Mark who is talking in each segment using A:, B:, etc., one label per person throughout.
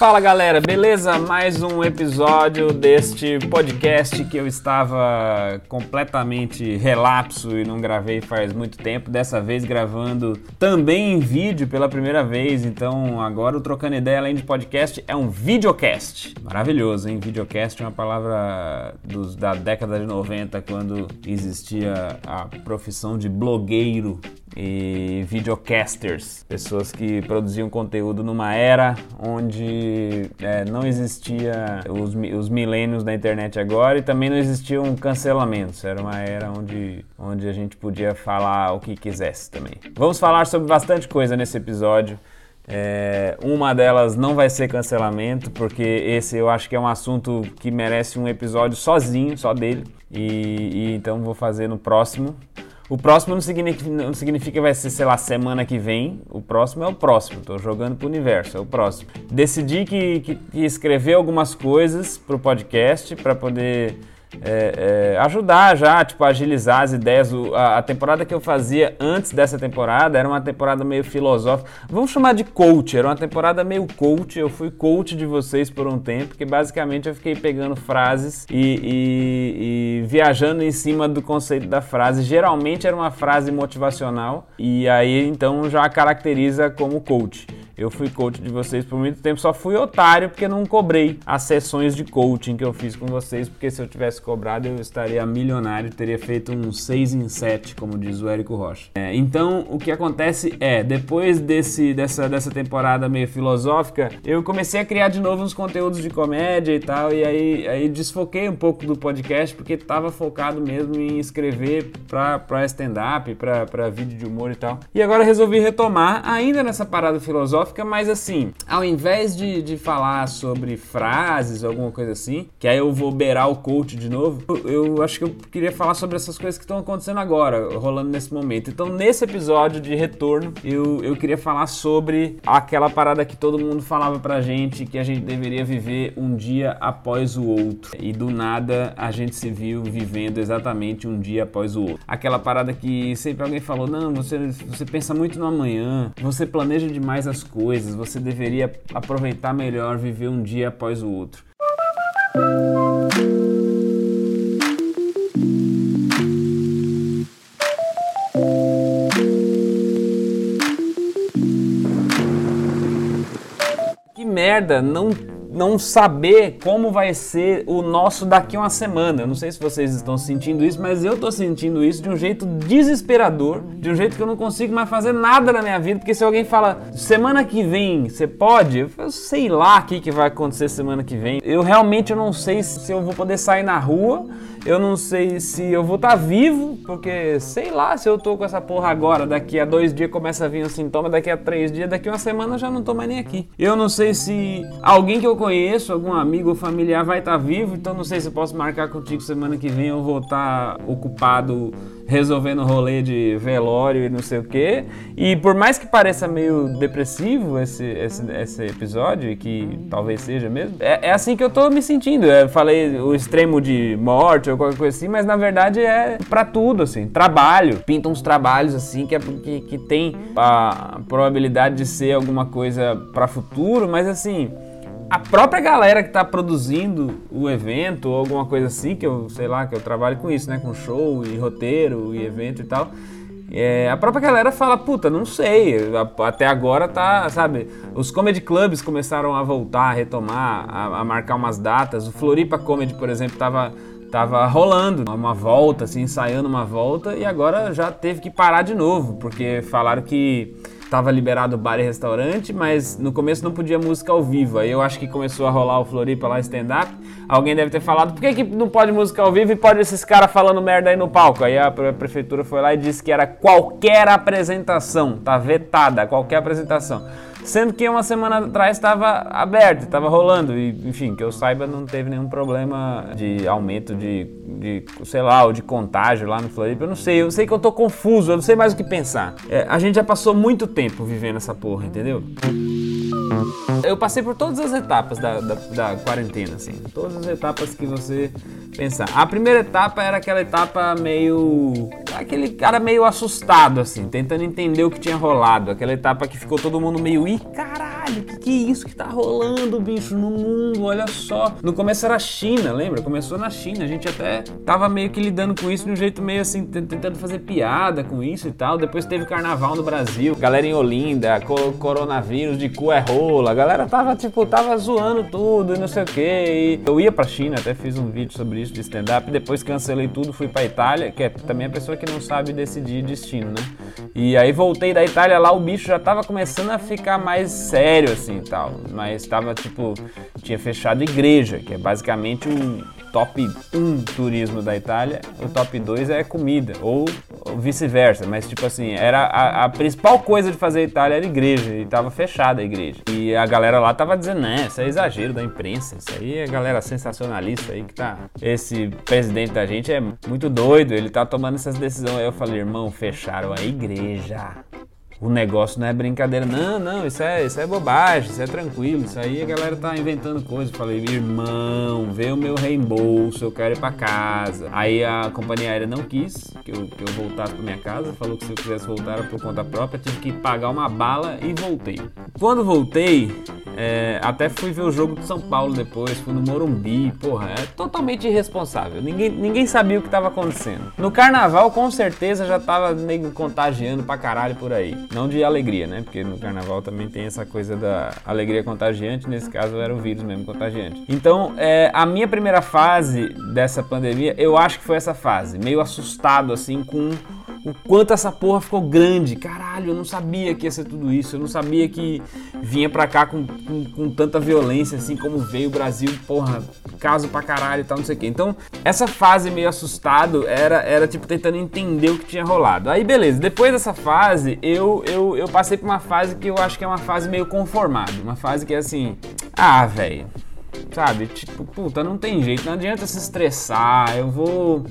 A: Fala galera, beleza? Mais um episódio deste podcast que eu estava completamente relapso e não gravei faz muito tempo. Dessa vez gravando também em vídeo pela primeira vez. Então agora o Trocando Ideia além de podcast é um videocast. Maravilhoso, hein? Videocast é uma palavra dos, da década de 90 quando existia a profissão de blogueiro e videocasters, pessoas que produziam conteúdo numa era onde é, não existia os, os milênios da internet agora e também não existiam cancelamentos. Era uma era onde, onde a gente podia falar o que quisesse também. Vamos falar sobre bastante coisa nesse episódio. É, uma delas não vai ser cancelamento, porque esse eu acho que é um assunto que merece um episódio sozinho, só dele. E, e então vou fazer no próximo. O próximo não significa, não significa que vai ser, sei lá, semana que vem. O próximo é o próximo. Tô jogando pro universo, é o próximo. Decidi que, que, que escrever algumas coisas pro podcast para poder é, é, ajudar já, tipo, agilizar as ideias. O, a, a, temporada que eu fazia antes dessa temporada era uma temporada meio filosófica. Vamos chamar de coach, era uma temporada meio coach. Eu fui coach de vocês por um tempo, que basicamente eu fiquei pegando frases e, e, e viajando em cima do conceito da frase. Geralmente era uma frase motivacional, e aí então já caracteriza como coach. Eu fui coach de vocês por muito tempo, só fui otário porque não cobrei as sessões de coaching que eu fiz com vocês, porque se eu tivesse cobrado eu estaria milionário, teria feito um 6 em 7, como diz o Érico Rocha. É, então, o que acontece é, depois desse, dessa, dessa temporada meio filosófica, eu comecei a criar de novo uns conteúdos de comédia e tal, e aí, aí desfoquei um pouco do podcast, porque estava focado mesmo em escrever para stand-up, para vídeo de humor e tal. E agora resolvi retomar, ainda nessa parada filosófica, filosófica, mas assim, ao invés de, de falar sobre frases ou alguma coisa assim, que aí eu vou beirar o coach de novo, eu, eu acho que eu queria falar sobre essas coisas que estão acontecendo agora, rolando nesse momento. Então, nesse episódio de retorno, eu, eu queria falar sobre aquela parada que todo mundo falava pra gente que a gente deveria viver um dia após o outro. E do nada a gente se viu vivendo exatamente um dia após o outro. Aquela parada que sempre alguém falou: não, você, você pensa muito no amanhã, você planeja demais as coisas coisas, você deveria aproveitar melhor viver um dia após o outro. Que merda, não não saber como vai ser o nosso daqui uma semana. Eu não sei se vocês estão sentindo isso, mas eu estou sentindo isso de um jeito desesperador, de um jeito que eu não consigo mais fazer nada na minha vida, porque se alguém fala semana que vem, você pode? Eu sei lá o que, que vai acontecer semana que vem. Eu realmente eu não sei se eu vou poder sair na rua eu não sei se eu vou estar tá vivo, porque sei lá se eu tô com essa porra agora. Daqui a dois dias começa a vir um sintoma, daqui a três dias, daqui a uma semana eu já não tô mais nem aqui. Eu não sei se alguém que eu conheço, algum amigo ou familiar vai estar tá vivo, então não sei se posso marcar contigo semana que vem eu vou estar tá ocupado resolvendo rolê de velório e não sei o que. E por mais que pareça meio depressivo esse, esse, esse episódio, que talvez seja mesmo, é, é, assim que eu tô me sentindo. Eu falei o extremo de morte ou qualquer coisa assim, mas na verdade é para tudo, assim. Trabalho. Pinta uns trabalhos assim que, é, que, que tem a probabilidade de ser alguma coisa para futuro, mas assim a própria galera que tá produzindo o evento ou alguma coisa assim, que eu sei lá, que eu trabalho com isso, né? Com show e roteiro e evento e tal. É, a própria galera fala, puta, não sei, até agora tá, sabe? Os comedy clubs começaram a voltar, a retomar, a, a marcar umas datas. O Floripa Comedy, por exemplo, tava, tava rolando uma volta, assim, ensaiando uma volta, e agora já teve que parar de novo, porque falaram que tava liberado bar e restaurante, mas no começo não podia música ao vivo. Aí eu acho que começou a rolar o Floripa lá stand-up. Alguém deve ter falado, por que, que não pode música ao vivo e pode esses caras falando merda aí no palco? Aí a prefeitura foi lá e disse que era qualquer apresentação, tá vetada, qualquer apresentação. Sendo que uma semana atrás estava aberto, estava rolando. E, enfim, que eu saiba, não teve nenhum problema de aumento de, de sei lá, ou de contágio lá no Floripa. Eu não sei, eu sei que eu tô confuso, eu não sei mais o que pensar. É, a gente já passou muito tempo vivendo essa porra, entendeu? Eu passei por todas as etapas da, da, da, quarentena, assim. Todas as etapas que você pensar. A primeira etapa era aquela etapa meio. Aquele cara meio assustado, assim, tentando entender o que tinha rolado. Aquela etapa que ficou todo mundo meio. ih, caralho! que que é isso que tá rolando, bicho, no mundo? Olha só. No começo era a China, lembra? Começou na China. A gente até tava meio que lidando com isso de um jeito meio assim, tentando fazer piada com isso e tal. Depois teve carnaval no Brasil, galera em Olinda, co coronavírus de cu é rola. A galera tava, tipo, tava zoando tudo e não sei o que. Eu ia pra China, até fiz um vídeo sobre isso de stand-up. Depois cancelei tudo, fui pra Itália, que é também a pessoa que não sabe decidir destino, né? E aí voltei da Itália lá, o bicho já tava começando a ficar mais sério, assim e tal. Mas tava, tipo, tinha fechado igreja, que é basicamente o top 1 turismo da Itália, o top 2 é comida, ou, vice-versa, mas tipo assim, era a, a, principal coisa de fazer a Itália era a igreja, e tava fechada a igreja. E a galera lá tava dizendo, né, isso é exagero da imprensa, isso aí é galera sensacionalista aí que tá. Esse presidente da gente é muito doido, ele tá tomando essas decisões. Aí eu falei, irmão, fecharam a igreja o negócio não é brincadeira. Não, não, isso é, isso é bobagem, isso é tranquilo. Isso aí a galera tá inventando coisas. Falei, irmão, vê o meu reembolso, eu quero ir pra casa. Aí a companhia aérea não quis que eu, que eu voltasse pra minha casa. Falou que se eu quisesse voltar era por conta própria, tive que pagar uma bala e voltei. Quando voltei, é, até fui ver o jogo de São Paulo depois, fui no Morumbi, porra, é totalmente irresponsável. Ninguém, ninguém sabia o que estava acontecendo. No carnaval, com certeza, já tava meio contagiando pra caralho por aí. Não de alegria, né? Porque no carnaval também tem essa coisa da alegria contagiante, nesse caso era o vírus mesmo contagiante. Então, é, a minha primeira fase dessa pandemia, eu acho que foi essa fase, meio assustado assim com o quanto essa porra ficou grande. Caralho, eu não sabia que ia ser tudo isso. Eu não sabia que vinha pra cá com, com, com tanta violência assim como veio o Brasil, porra, caso pra caralho e tal, não sei o que. Então, essa fase meio assustado era, era tipo tentando entender o que tinha rolado. Aí, beleza, depois dessa fase, eu, eu, eu passei por uma fase que eu acho que é uma fase meio conformada. Uma fase que é assim, ah, velho Sabe? Tipo, puta, não tem jeito, não adianta se estressar. Eu vou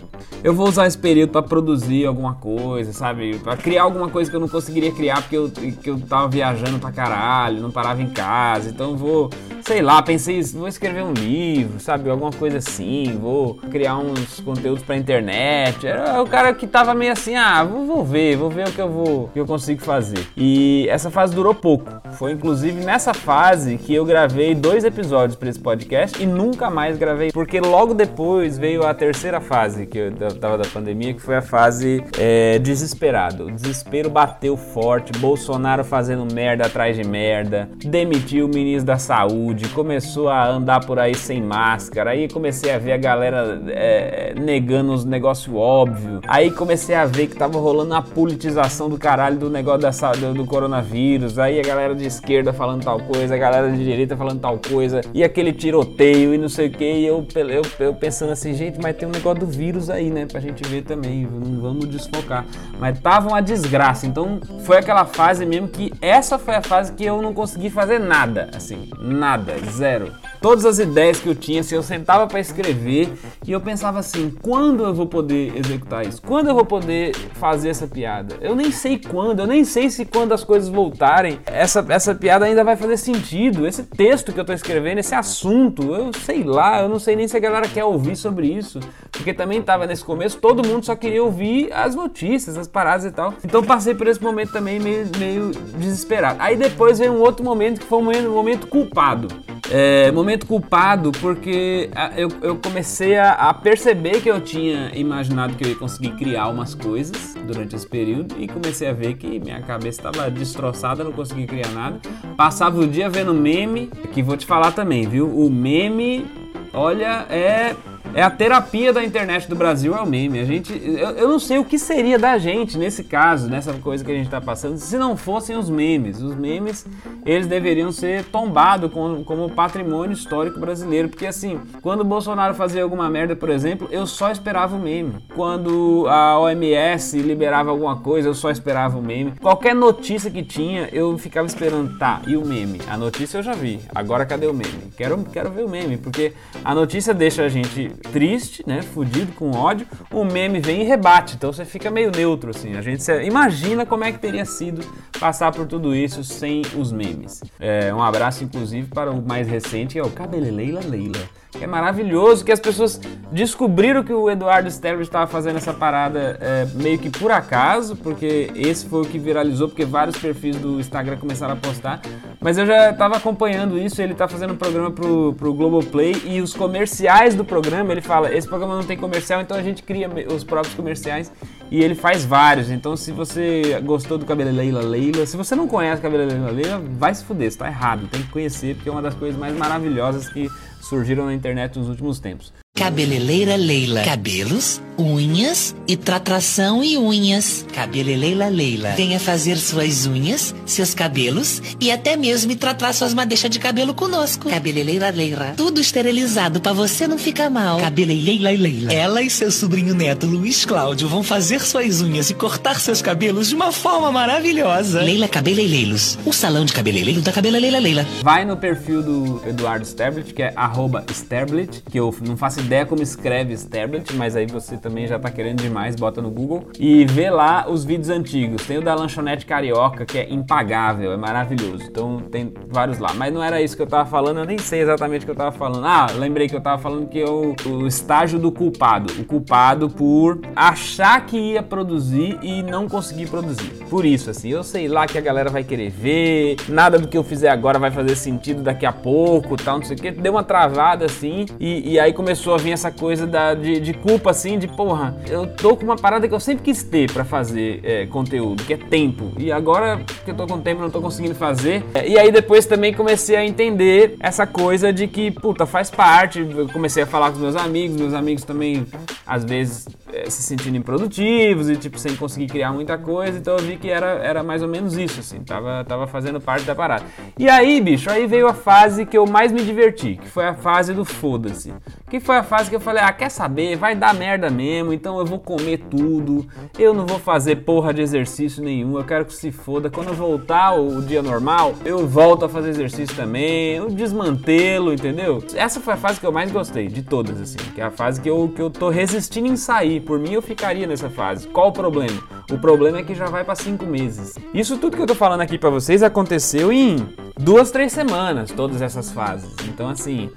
A: eu vou usar esse período para produzir alguma coisa, sabe? Para criar alguma coisa que eu não conseguiria criar porque eu, que eu tava viajando pra caralho, não parava em casa. Então eu vou, sei lá, pensei, vou escrever um livro, sabe? Alguma coisa assim, vou criar uns conteúdos pra internet. Era o cara que tava meio assim, ah, vou, vou ver, vou ver o que eu vou, que eu consigo fazer. E essa fase durou pouco. Foi inclusive nessa fase que eu gravei dois episódios para esse podcast e nunca mais gravei, porque logo depois veio a terceira fase que eu tava da pandemia, que foi a fase é, desesperado. O desespero bateu forte, Bolsonaro fazendo merda atrás de merda, demitiu o ministro da saúde, começou a andar por aí sem máscara, aí comecei a ver a galera é, negando os negócios óbvios, aí comecei a ver que tava rolando a politização do caralho do negócio da, do, do coronavírus, aí a galera de esquerda falando tal coisa, a galera de direita falando tal coisa, e aquele tiroteio e não sei o que, e eu, eu, eu pensando assim, gente, mas tem um negócio do vírus aí, né, pra gente ver também, não vamos desfocar. Mas tava uma desgraça, então foi aquela fase mesmo que essa foi a fase que eu não consegui fazer nada, assim, nada, zero. Todas as ideias que eu tinha, assim, eu sentava para escrever e eu pensava assim, quando eu vou poder executar isso? Quando eu vou poder fazer essa piada? Eu nem sei quando, eu nem sei se quando as coisas voltarem, essa essa piada ainda vai fazer sentido. Esse texto que eu tô escrevendo, esse assunto, eu sei lá, eu não sei nem se a galera quer ouvir sobre isso. Porque também tava nesse começo, todo mundo só queria ouvir as notícias, as paradas e tal. Então passei por esse momento também meio, meio desesperado. Aí depois veio um outro momento que foi um momento, momento culpado. É, momento culpado porque eu, eu comecei a, a, perceber que eu tinha imaginado que eu ia conseguir criar umas coisas durante esse período e comecei a ver que minha cabeça estava destroçada, não conseguia criar nada. Passava o dia vendo meme, que vou te falar também, viu? O meme, olha, é é a terapia da internet do Brasil, é o meme. A gente, eu, eu, não sei o que seria da gente nesse caso, nessa coisa que a gente está passando, se não fossem os memes. Os memes, eles deveriam ser tombados como, como patrimônio histórico brasileiro. Porque assim, quando o Bolsonaro fazia alguma merda, por exemplo, eu só esperava o meme. Quando a OMS liberava alguma coisa, eu só esperava o meme. Qualquer notícia que tinha, eu ficava esperando, tá, e o meme? A notícia eu já vi, agora cadê o meme? Quero, quero ver o meme, porque a notícia deixa a gente triste, né, fudido, com ódio, o meme vem e rebate, então você fica meio neutro, assim. A gente imagina como é que teria sido passar por tudo isso sem os memes. É, um abraço, inclusive, para o mais recente, que é o Cabeleleila Leila. É maravilhoso, que as pessoas descobriram que o Eduardo Sterblitch estava fazendo essa parada é, meio que por acaso, porque esse foi o que viralizou, porque vários perfis do Instagram começaram a postar. Mas eu já estava acompanhando isso, ele está fazendo um programa pro, pro Globoplay e os comerciais do programa, ele fala, esse programa não tem comercial, então a gente cria os próprios comerciais e ele faz vários. Então se você gostou do Cabelo Leila Leila, se você não conhece o Cabelo Leila Leila, vai se fuder, está errado, tem que conhecer, porque é uma das coisas mais maravilhosas que surgiram na internet nos últimos tempos.
B: Cabeleleira Leila. Cabelos, unhas e tratração e unhas. Cabeleleira Leila. Venha fazer suas unhas, seus cabelos e até mesmo tratar suas madeixas de cabelo conosco. Cabeleleira Leila. Tudo esterilizado para você não ficar mal. Cabeleleira Leila. Ela e seu sobrinho neto Luiz Cláudio vão fazer suas unhas e cortar seus cabelos de uma forma maravilhosa. Leila Cabeleireiros. O salão de cabeleireiro da Cabeleleira Leila.
A: Vai no perfil do Eduardo Sterblit, que é arroba Sterblit, que eu não faço ideia como escreve Sterblit, mas aí você também já tá querendo demais, bota no Google e vê lá os vídeos antigos. Tem o da lanchonete carioca, que é impagável, é maravilhoso. Então tem vários lá. Mas não era isso que eu tava falando, eu nem sei exatamente o que eu tava falando. Ah, lembrei que eu tava falando que eu, o estágio do culpado. O culpado por achar que ia produzir e não conseguir produzir. Por isso, assim, eu sei lá que a galera vai querer ver, nada do que eu fizer agora vai fazer sentido daqui a pouco, tal, não sei o que. Deu uma travada assim, e, e aí começou a vir essa coisa da, de, de, culpa, assim, de porra, eu tô com uma parada que eu sempre quis ter para fazer é, conteúdo, que é tempo. E agora que eu tô com tempo, não tô conseguindo fazer. E aí depois também comecei a entender essa coisa de que, puta, faz parte. Eu comecei a falar com meus amigos, meus amigos também, às vezes, é, se sentindo improdutivos e, tipo, sem conseguir criar muita coisa. Então eu vi que era, era mais ou menos isso, assim, tava, tava fazendo parte da parada. E aí, bicho, aí veio a fase que eu mais me diverti, que foi a fase do foda-se. Que foi a fase que eu falei, ah, quer saber? Vai dar merda mesmo, então eu vou comer tudo. Eu não vou fazer porra de exercício nenhum. Eu quero que se foda. Quando eu voltar o dia normal, eu volto a fazer exercício também. Eu desmantelo, entendeu? Essa foi a fase que eu mais gostei de todas, assim. Que é a fase que eu, que eu tô resistindo em sair. Por mim, eu ficaria nessa fase. Qual o problema? O problema é que já vai para cinco meses. Isso tudo que eu tô falando aqui para vocês aconteceu em duas, três semanas, todas essas fases. Então, assim,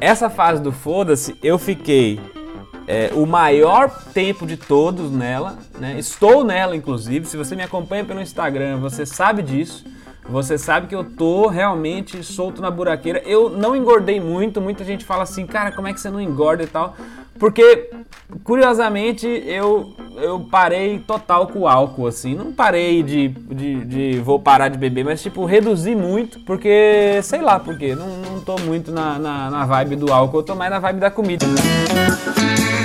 A: essa fase do foda-se, eu fiquei é, o maior tempo de todos nela, né? Estou nela, inclusive. Se você me acompanha pelo Instagram, você sabe disso. Você sabe que eu tô realmente solto na buraqueira. Eu não engordei muito. Muita gente fala assim, cara, como é que você não engorda e tal? Porque, curiosamente, eu, eu parei total com o álcool, assim. Não parei de, de, de, vou parar de beber, mas, tipo, reduzi muito, porque, sei lá por quê. Não, não tô muito na, na, na vibe do álcool, eu tô mais na vibe da comida.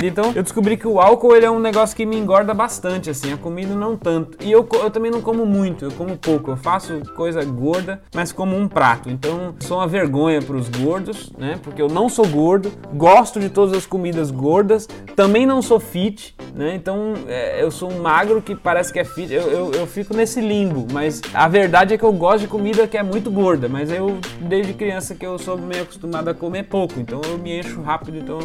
A: Então eu descobri que o álcool ele é um negócio que me engorda bastante, assim, a comida não tanto. E eu, eu também não como muito, eu como pouco. Eu faço coisa gorda, mas como um prato. Então sou uma vergonha para os gordos, né? Porque eu não sou gordo, gosto de todas as comidas gordas, também não sou fit, né? Então é, eu sou um magro que parece que é fit. Eu, eu, eu fico nesse limbo, mas a verdade é que eu gosto de comida que é muito gorda, mas eu desde criança que eu sou meio acostumado a comer pouco, então eu me encho rápido, então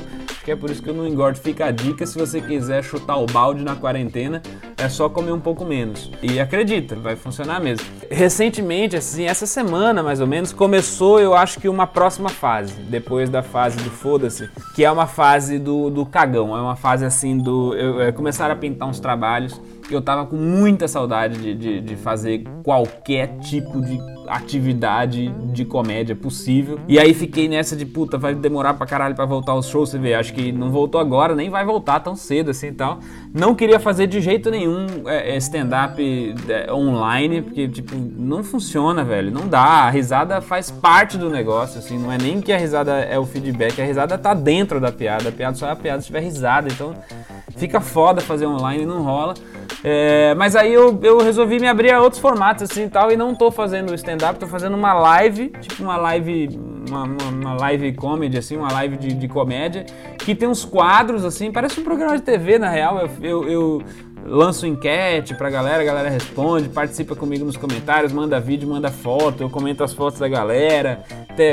A: que é por isso que eu não engordo fica a dica se você quiser chutar o balde na quarentena, é só comer um pouco menos. E acredita, vai funcionar mesmo. Recentemente, assim, essa semana mais ou menos, começou, eu acho que uma próxima fase, depois da fase do foda-se, que é uma fase do, do cagão, é uma fase assim do. Eu, eu começaram a pintar uns trabalhos eu tava com muita saudade de, de, de, fazer qualquer tipo de atividade de comédia possível. E aí fiquei nessa de puta, vai demorar pra caralho pra voltar os shows, você vê. Acho que não voltou agora, nem vai voltar tão cedo assim e tal. Não queria fazer de jeito nenhum é, é stand-up é, online, porque, tipo, não funciona, velho. Não dá. A risada faz parte do negócio, assim. Não é nem que a risada é o feedback, a risada tá dentro da piada. A piada só é a piada se tiver risada. Então fica foda fazer online, não rola. É, mas aí eu, eu resolvi me abrir a outros formatos assim e tal, e não tô fazendo stand-up, tô fazendo uma live, tipo uma live, uma, uma, uma live comedy, assim, uma live de, de, comédia, que tem uns quadros assim, parece um programa de TV na real. Eu, eu, eu lanço enquete pra galera, a galera responde, participa comigo nos comentários, manda vídeo, manda foto, eu comento as fotos da galera,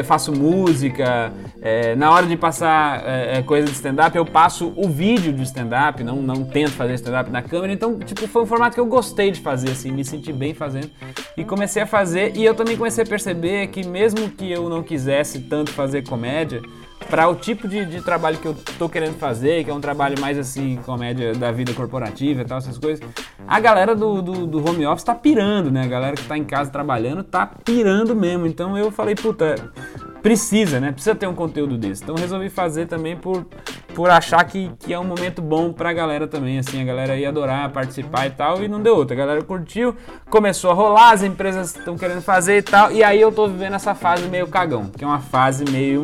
A: faço música. É, na hora de passar é, é coisa de stand-up, eu passo o vídeo de stand-up, não, não tento fazer stand-up na câmera. Então, tipo, foi um formato que eu gostei de fazer, assim, me senti bem fazendo. E comecei a fazer, e eu também comecei a perceber que mesmo que eu não quisesse tanto fazer comédia, para o tipo de, de, trabalho que eu tô querendo fazer, que é um trabalho mais assim, comédia da vida corporativa e tal, essas coisas, a galera do, do, do, home office tá pirando, né? A galera que tá em casa trabalhando tá pirando mesmo. Então eu falei, puta, precisa, né? Precisa ter um conteúdo desse. Então resolvi fazer também por, por achar que, que é um momento bom pra galera também, assim, a galera ia adorar participar e tal, e não deu outra. A galera curtiu, começou a rolar, as empresas estão querendo fazer e tal, e aí eu tô vivendo essa fase meio cagão, que é uma fase meio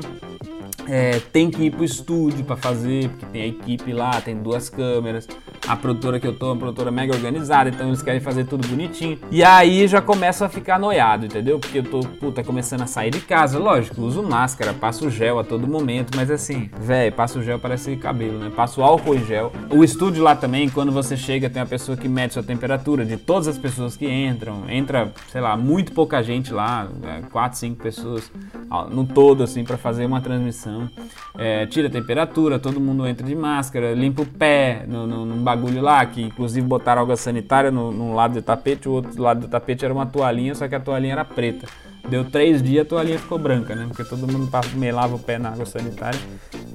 A: é, tem que ir pro estúdio para fazer, porque tem a equipe lá, tem duas câmeras. A produtora que eu tô é uma produtora mega organizada, então eles querem fazer tudo bonitinho. E aí já começa a ficar noiado, entendeu? Porque eu tô, puta, começando a sair de casa. Lógico, uso máscara, passo gel a todo momento, mas assim, velho, passo gel parece cabelo, né? Passo álcool em gel. O estúdio lá também, quando você chega, tem uma pessoa que mede sua temperatura, de todas as pessoas que entram. Entra, sei lá, muito pouca gente lá, é, quatro, cinco pessoas no todo, assim, para fazer uma transmissão. É, tira a temperatura, todo mundo entra de máscara, limpa o pé no, no, num bagulho lá, que inclusive botaram água sanitária no, num lado do tapete, o outro lado do tapete era uma toalhinha, só que a toalhinha era preta. Deu três dias, a toalhinha ficou branca, né? Porque todo mundo melava o pé na água sanitária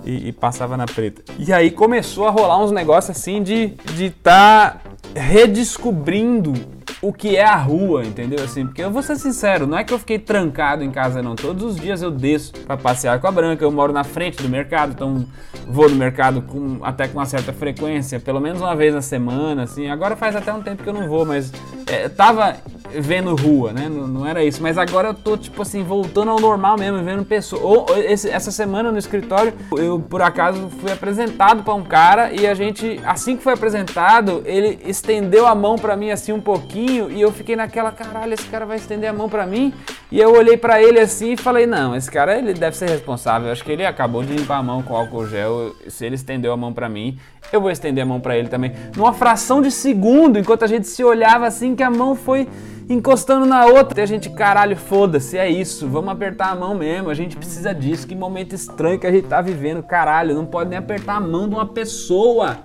A: e, e passava na preta. E aí começou a rolar uns negócios assim de estar de tá redescobrindo o que é a rua, entendeu? Assim, porque eu vou ser sincero, não é que eu fiquei trancado em casa não. Todos os dias eu desço para passear com a Branca. Eu moro na frente do mercado, então vou no mercado com, até com uma certa frequência, pelo menos uma vez na semana, assim. Agora faz até um tempo que eu não vou, mas é, tava vendo rua, né? Não, não, era isso. Mas agora eu tô, tipo assim, voltando ao normal mesmo, vendo pessoas. Ou esse, essa semana no escritório, eu por acaso fui apresentado para um cara e a gente, assim que foi apresentado, ele estendeu a mão para mim assim um pouquinho e eu fiquei naquela, caralho, esse cara vai estender a mão para mim. E eu olhei para ele assim e falei, não, esse cara ele deve ser responsável. Eu acho que ele acabou de limpar a mão com álcool gel. Se ele estendeu a mão para mim, eu vou estender a mão para ele também. Numa fração de segundo, enquanto a gente se olhava assim, que a mão foi encostando na outra. E a gente, caralho, foda-se, é isso, vamos apertar a mão mesmo, a gente precisa disso. Que momento estranho que a gente tá vivendo, caralho, não pode nem apertar a mão de uma pessoa.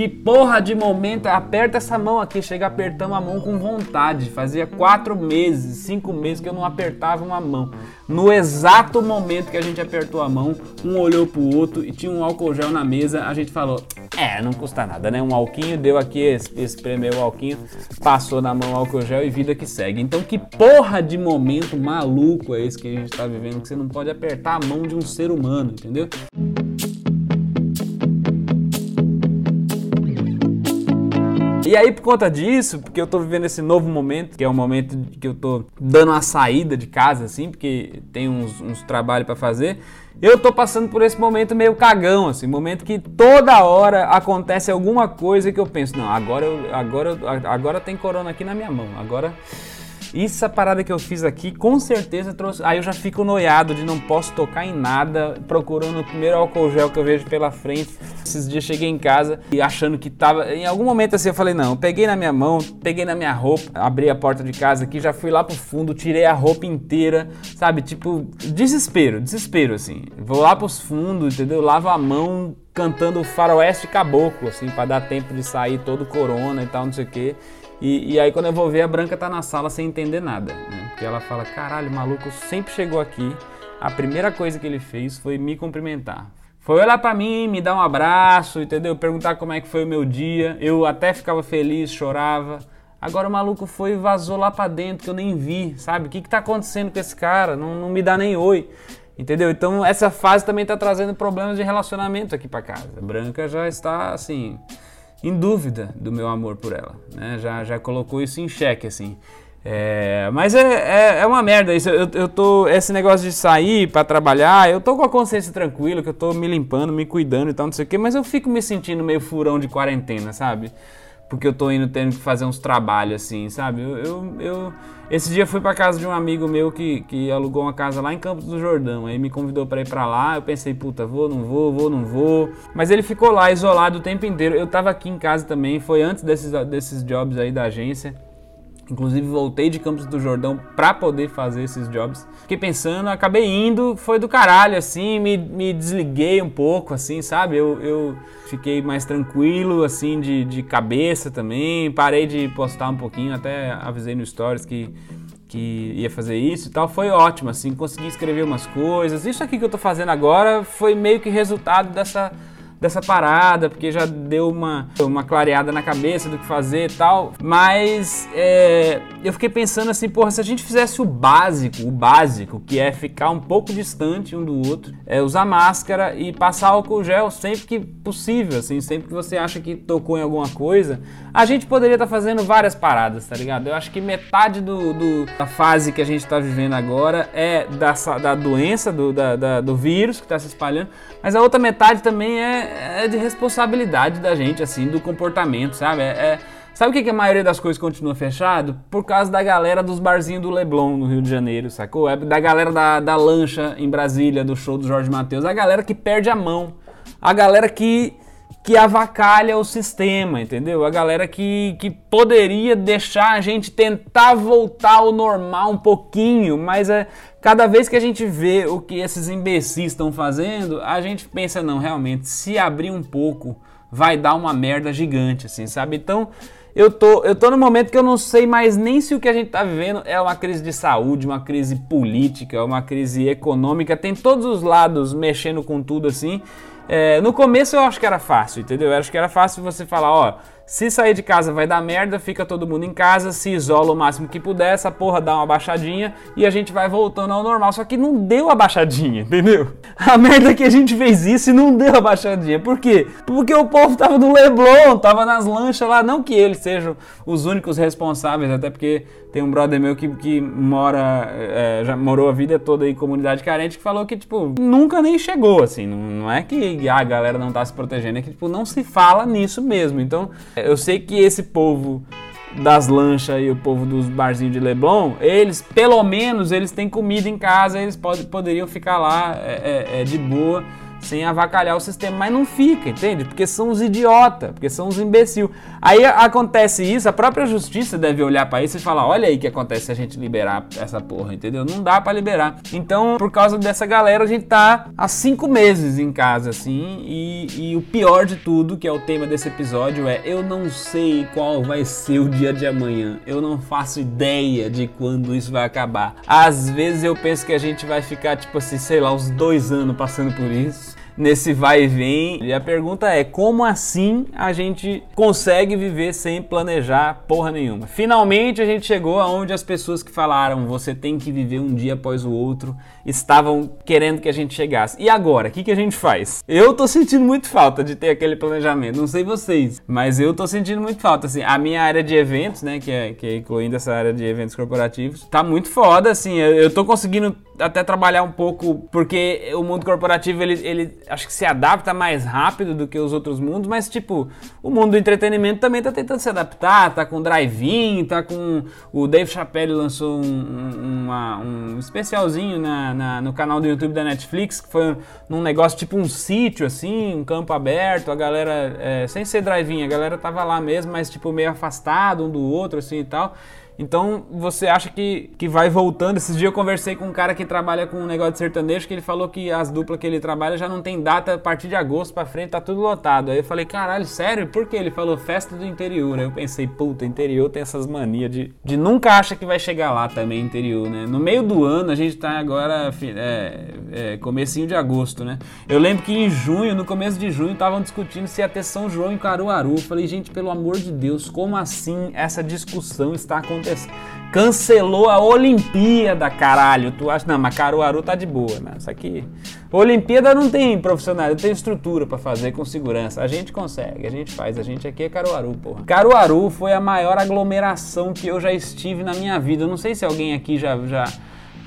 A: Que porra de momento, aperta essa mão aqui, chega apertando a mão com vontade. Fazia quatro meses, cinco meses que eu não apertava uma mão. No exato momento que a gente apertou a mão, um olhou pro outro e tinha um álcool gel na mesa, a gente falou: É, não custa nada, né? Um alquinho, deu aqui, espremeu o alquinho, passou na mão o álcool gel e vida que segue. Então, que porra de momento maluco é esse que a gente tá vivendo que você não pode apertar a mão de um ser humano, entendeu? E aí, por conta disso, porque eu tô vivendo esse novo momento, que é um momento que eu tô dando uma saída de casa, assim, porque tem uns, uns trabalhos para fazer, eu tô passando por esse momento meio cagão, assim, momento que toda hora acontece alguma coisa que eu penso, não, agora, eu, agora, agora tem corona aqui na minha mão, agora isso a parada que eu fiz aqui, com certeza trouxe. Aí eu já fico noiado de não posso tocar em nada, procurando o primeiro álcool gel que eu vejo pela frente. Esses dias cheguei em casa e achando que tava. Em algum momento assim eu falei: não, eu peguei na minha mão, peguei na minha roupa, abri a porta de casa aqui, já fui lá pro fundo, tirei a roupa inteira, sabe? Tipo, desespero, desespero assim. Vou lá pros fundos, entendeu? Lavo a mão, cantando faroeste caboclo, assim, para dar tempo de sair todo corona e tal, não sei o quê. E, e, aí quando eu vou ver, a Branca tá na sala sem entender nada, né? Porque ela fala, caralho, o maluco sempre chegou aqui, a primeira coisa que ele fez foi me cumprimentar. Foi olhar para mim, me dar um abraço, entendeu? Perguntar como é que foi o meu dia. Eu até ficava feliz, chorava. Agora o maluco foi e vazou lá pra dentro, que eu nem vi, sabe? O que que tá acontecendo com esse cara? Não, não me dá nem oi. Entendeu? Então essa fase também tá trazendo problemas de relacionamento aqui para casa. A Branca já está assim em dúvida do meu amor por ela, né? Já, já colocou isso em xeque, assim. É, mas é, é, é, uma merda isso. Eu, eu tô. Esse negócio de sair para trabalhar, eu tô com a consciência tranquila, que eu tô me limpando, me cuidando e tal, não sei o quê, mas eu fico me sentindo meio furão de quarentena, sabe? porque eu tô indo tendo que fazer uns trabalhos assim, sabe? Eu, eu, eu esse dia fui para casa de um amigo meu que, que alugou uma casa lá em Campos do Jordão. Aí me convidou para ir para lá. Eu pensei, puta, vou, não vou, vou, não vou. Mas ele ficou lá isolado o tempo inteiro. Eu tava aqui em casa também, foi antes desses, desses jobs aí da agência. Inclusive voltei de Campos do Jordão para poder fazer esses jobs. Fiquei pensando, acabei indo, foi do caralho, assim, me, me desliguei um pouco, assim, sabe? Eu, eu fiquei mais tranquilo, assim, de, de cabeça também. Parei de postar um pouquinho, até avisei no Stories que, que ia fazer isso e tal. Foi ótimo, assim, consegui escrever umas coisas. Isso aqui que eu tô fazendo agora foi meio que resultado dessa dessa parada, porque já deu uma, uma clareada na cabeça do que fazer e tal. Mas é, eu fiquei pensando assim, porra, se a gente fizesse o básico, o básico, que é ficar um pouco distante um do outro, é usar máscara e passar álcool gel sempre que possível, assim, sempre que você acha que tocou em alguma coisa, a gente poderia estar tá fazendo várias paradas, tá ligado? Eu acho que metade do, do da fase que a gente está vivendo agora é da, da doença, do, da, da, do vírus que está se espalhando, mas a outra metade também é, é, de responsabilidade da gente, assim, do comportamento, sabe? É, é, sabe o que, que a maioria das coisas continua fechado? Por causa da galera dos barzinhos do Leblon, no Rio de Janeiro, sacou? É da galera da, da lancha em Brasília, do show do Jorge Matheus, a galera que perde a mão, a galera que que avacalha o sistema, entendeu? A galera que, que poderia deixar a gente tentar voltar ao normal um pouquinho, mas é cada vez que a gente vê o que esses imbecis estão fazendo, a gente pensa, não, realmente, se abrir um pouco, vai dar uma merda gigante, assim, sabe? Então, eu tô, eu tô no momento que eu não sei mais nem se o que a gente tá vivendo é uma crise de saúde, uma crise política, uma crise econômica, tem todos os lados mexendo com tudo assim. É, no começo eu acho que era fácil, entendeu? Eu acho que era fácil você falar, ó, se sair de casa vai dar merda, fica todo mundo em casa, se isola o máximo que puder, essa porra dá uma baixadinha e a gente vai voltando ao normal. Só que não deu a baixadinha, entendeu? A merda é que a gente fez isso e não deu a baixadinha. Por quê? Porque o povo tava no Leblon, tava nas lanchas lá. Não que eles sejam os únicos responsáveis, até porque tem um brother meu que, que mora, é, já morou a vida toda em comunidade carente, que falou que, tipo, nunca nem chegou, assim. Não, não é que a galera não tá se protegendo, é que, tipo, não se fala nisso mesmo. Então, eu sei que esse povo das lanchas e o povo dos barzinhos de Leblon, eles, pelo menos, eles têm comida em casa, eles pod poderiam ficar lá é, é, é de boa sem avacalhar o sistema, mas não fica, entende? Porque são os idiota, porque são os imbecil. Aí acontece isso, a própria justiça deve olhar para isso e falar: olha aí o que acontece se a gente liberar essa porra, entendeu? Não dá para liberar. Então, por causa dessa galera, a gente tá há cinco meses em casa, assim, e, e o pior de tudo, que é o tema desse episódio, é: eu não sei qual vai ser o dia de amanhã, eu não faço ideia de quando isso vai acabar. Às vezes eu penso que a gente vai ficar, tipo assim, sei lá, uns dois anos passando por isso nesse vai e vem. E a pergunta é: como assim a gente consegue viver sem planejar porra nenhuma? Finalmente a gente chegou aonde as pessoas que falaram você tem que viver um dia após o outro estavam querendo que a gente chegasse. E agora, o que, que a gente faz? Eu tô sentindo muito falta de ter aquele planejamento. Não sei vocês, mas eu tô sentindo muito falta. Assim, a minha área de eventos, né, que é, que é incluindo essa área de eventos corporativos, tá muito foda. Assim, eu, eu tô conseguindo até trabalhar um pouco, porque o mundo corporativo ele, ele acho que se adapta mais rápido do que os outros mundos, mas tipo, o mundo do entretenimento também tá tentando se adaptar, tá com drive-in, tá com. O Dave Chappelle lançou um, uma, um especialzinho na, na, no canal do YouTube da Netflix, que foi num negócio tipo um sítio, assim, um campo aberto, a galera, é, sem ser drive-in, a galera tava lá mesmo, mas tipo meio afastado um do outro, assim e tal. Então você acha que, que vai voltando. Esses dias eu conversei com um cara que trabalha com um negócio de sertanejo que ele falou que as duplas que ele trabalha já não tem data a partir de agosto pra frente, tá tudo lotado. Aí eu falei, caralho, sério? Por que? Ele falou festa do interior. Aí eu pensei, puta, interior tem essas manias de, de nunca acha que vai chegar lá também, interior, né? No meio do ano, a gente tá agora é, é, comecinho de agosto, né? Eu lembro que em junho, no começo de junho, estavam discutindo se ia ter São João em Caruaru. Eu falei, gente, pelo amor de Deus, como assim essa discussão está acontecendo? Cancelou a Olimpíada, caralho. Tu acha? Não, mas Caruaru tá de boa, né? Isso aqui. Olimpíada não tem profissionais, não tem estrutura para fazer com segurança. A gente consegue, a gente faz. A gente aqui é Caruaru, porra. Caruaru foi a maior aglomeração que eu já estive na minha vida. Eu não sei se alguém aqui já, já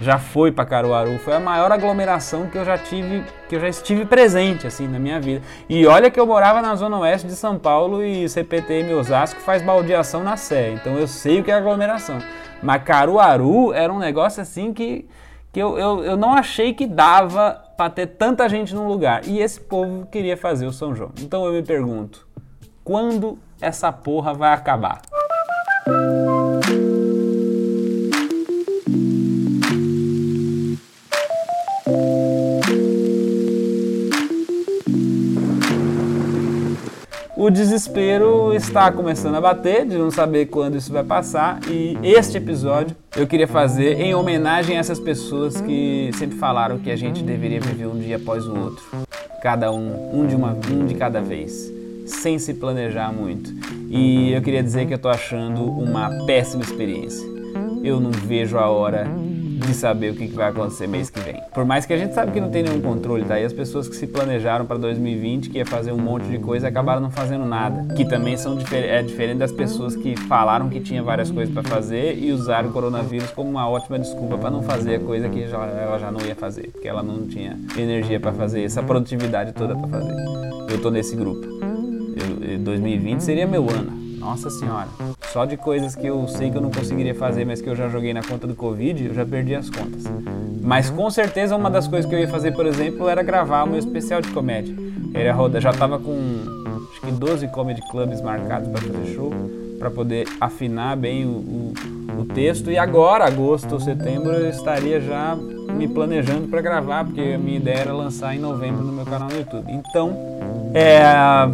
A: já foi para Caruaru, foi a maior aglomeração que eu já tive, que eu já estive presente assim na minha vida. E olha que eu morava na zona oeste de São Paulo e CPTM Osasco faz baldeação na Sé, então eu sei o que é aglomeração. Mas Caruaru era um negócio assim que, que eu, eu, eu não achei que dava para ter tanta gente num lugar. E esse povo queria fazer o São João. Então eu me pergunto, quando essa porra vai acabar? O desespero está começando a bater, de não saber quando isso vai passar, e este episódio eu queria fazer em homenagem a essas pessoas que sempre falaram que a gente deveria viver um dia após o outro, cada um, um de, uma, um de cada vez, sem se planejar muito. E eu queria dizer que eu estou achando uma péssima experiência. Eu não vejo a hora de saber o que vai acontecer mês que vem. Por mais que a gente sabe que não tem nenhum controle, tá? E as pessoas que se planejaram para 2020, que ia fazer um monte de coisa, acabaram não fazendo nada. Que também são difer é diferente das pessoas que falaram que tinha várias coisas para fazer e usaram o coronavírus como uma ótima desculpa para não fazer a coisa que já, ela já não ia fazer, porque ela não tinha energia para fazer essa produtividade toda para fazer. Eu tô nesse grupo. Eu, 2020 seria meu ano. Nossa senhora. Só de coisas que eu sei que eu não conseguiria fazer, mas que eu já joguei na conta do Covid, eu já perdi as contas. Mas com certeza uma das coisas que eu ia fazer, por exemplo, era gravar o meu especial de comédia. Ele roda, já tava com acho que 12 comedy clubs marcados para fazer show, para poder afinar bem o, o, o texto. E agora, agosto ou setembro, eu estaria já me planejando para gravar, porque a minha ideia era lançar em novembro no meu canal no YouTube. Então, é,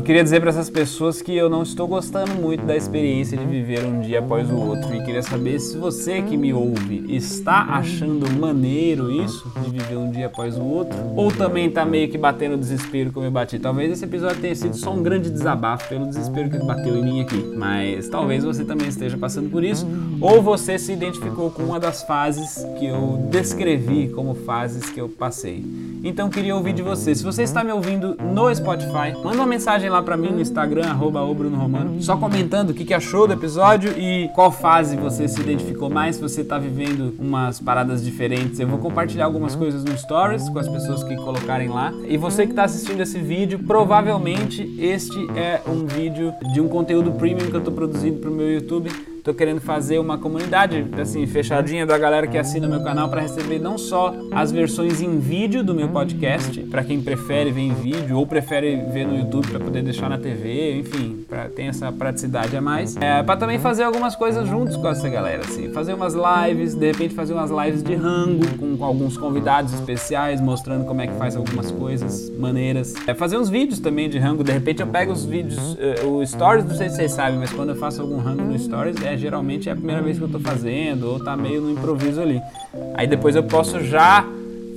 A: queria dizer para essas pessoas que eu não estou gostando muito da experiência de viver um dia após o outro e queria saber se você que me ouve está achando maneiro isso de viver um dia após o outro ou também está meio que batendo desespero como eu bati. Talvez esse episódio tenha sido só um grande desabafo pelo desespero que bateu em mim aqui, mas talvez você também esteja passando por isso ou você se identificou com uma das fases que eu descrevi como fases que eu passei. Então queria ouvir de você. Se você está me ouvindo no Spotify, manda uma mensagem lá para mim no Instagram, arroba Romano, só comentando o que, que achou do episódio e qual fase você se identificou mais, se você está vivendo umas paradas diferentes. Eu vou compartilhar algumas coisas no Stories com as pessoas que colocarem lá. E você que está assistindo esse vídeo, provavelmente este é um vídeo de um conteúdo premium que eu estou produzindo para o meu YouTube Tô querendo fazer uma comunidade assim fechadinha da galera que assina meu canal para receber não só as versões em vídeo do meu podcast, para quem prefere ver em vídeo ou prefere ver no YouTube para poder deixar na TV, enfim, para ter essa praticidade a mais. É, para também fazer algumas coisas juntos com essa galera, assim, fazer umas lives, de repente fazer umas lives de rango com, com alguns convidados especiais mostrando como é que faz algumas coisas maneiras. É, fazer uns vídeos também de rango, de repente eu pego os vídeos, uh, o stories, não sei se vocês sabem, mas quando eu faço algum rango no stories é geralmente é a primeira vez que eu tô fazendo, ou tá meio no improviso ali. Aí depois eu posso já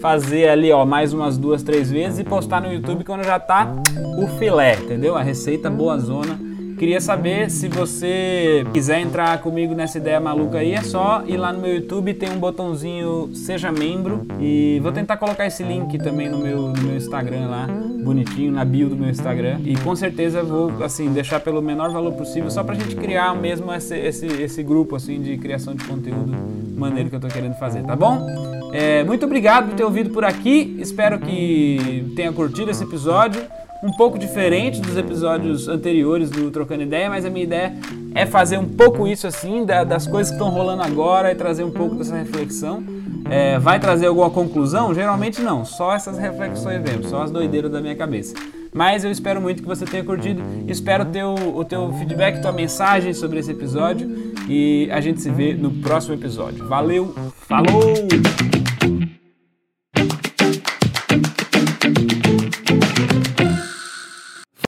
A: fazer ali, ó, mais umas duas, três vezes e postar no YouTube quando já tá o filé, entendeu? A receita boa zona Queria saber se você quiser entrar comigo nessa ideia maluca aí, é só ir lá no meu YouTube, tem um botãozinho Seja Membro e vou tentar colocar esse link também no meu, no meu Instagram lá, bonitinho, na bio do meu Instagram. E com certeza vou, assim, deixar pelo menor valor possível, só pra gente criar mesmo esse, esse, esse grupo, assim, de criação de conteúdo maneiro que eu tô querendo fazer, tá bom? É, muito obrigado por ter ouvido por aqui, espero que tenha curtido esse episódio um pouco diferente dos episódios anteriores do Trocando Ideia, mas a minha ideia é fazer um pouco isso assim, das coisas que estão rolando agora e trazer um pouco dessa reflexão. É, vai trazer alguma conclusão? Geralmente não, só essas reflexões mesmo, só as doideiras da minha cabeça. Mas eu espero muito que você tenha curtido, espero ter o, o teu feedback, tua mensagem sobre esse episódio e a gente se vê no próximo episódio. Valeu, falou!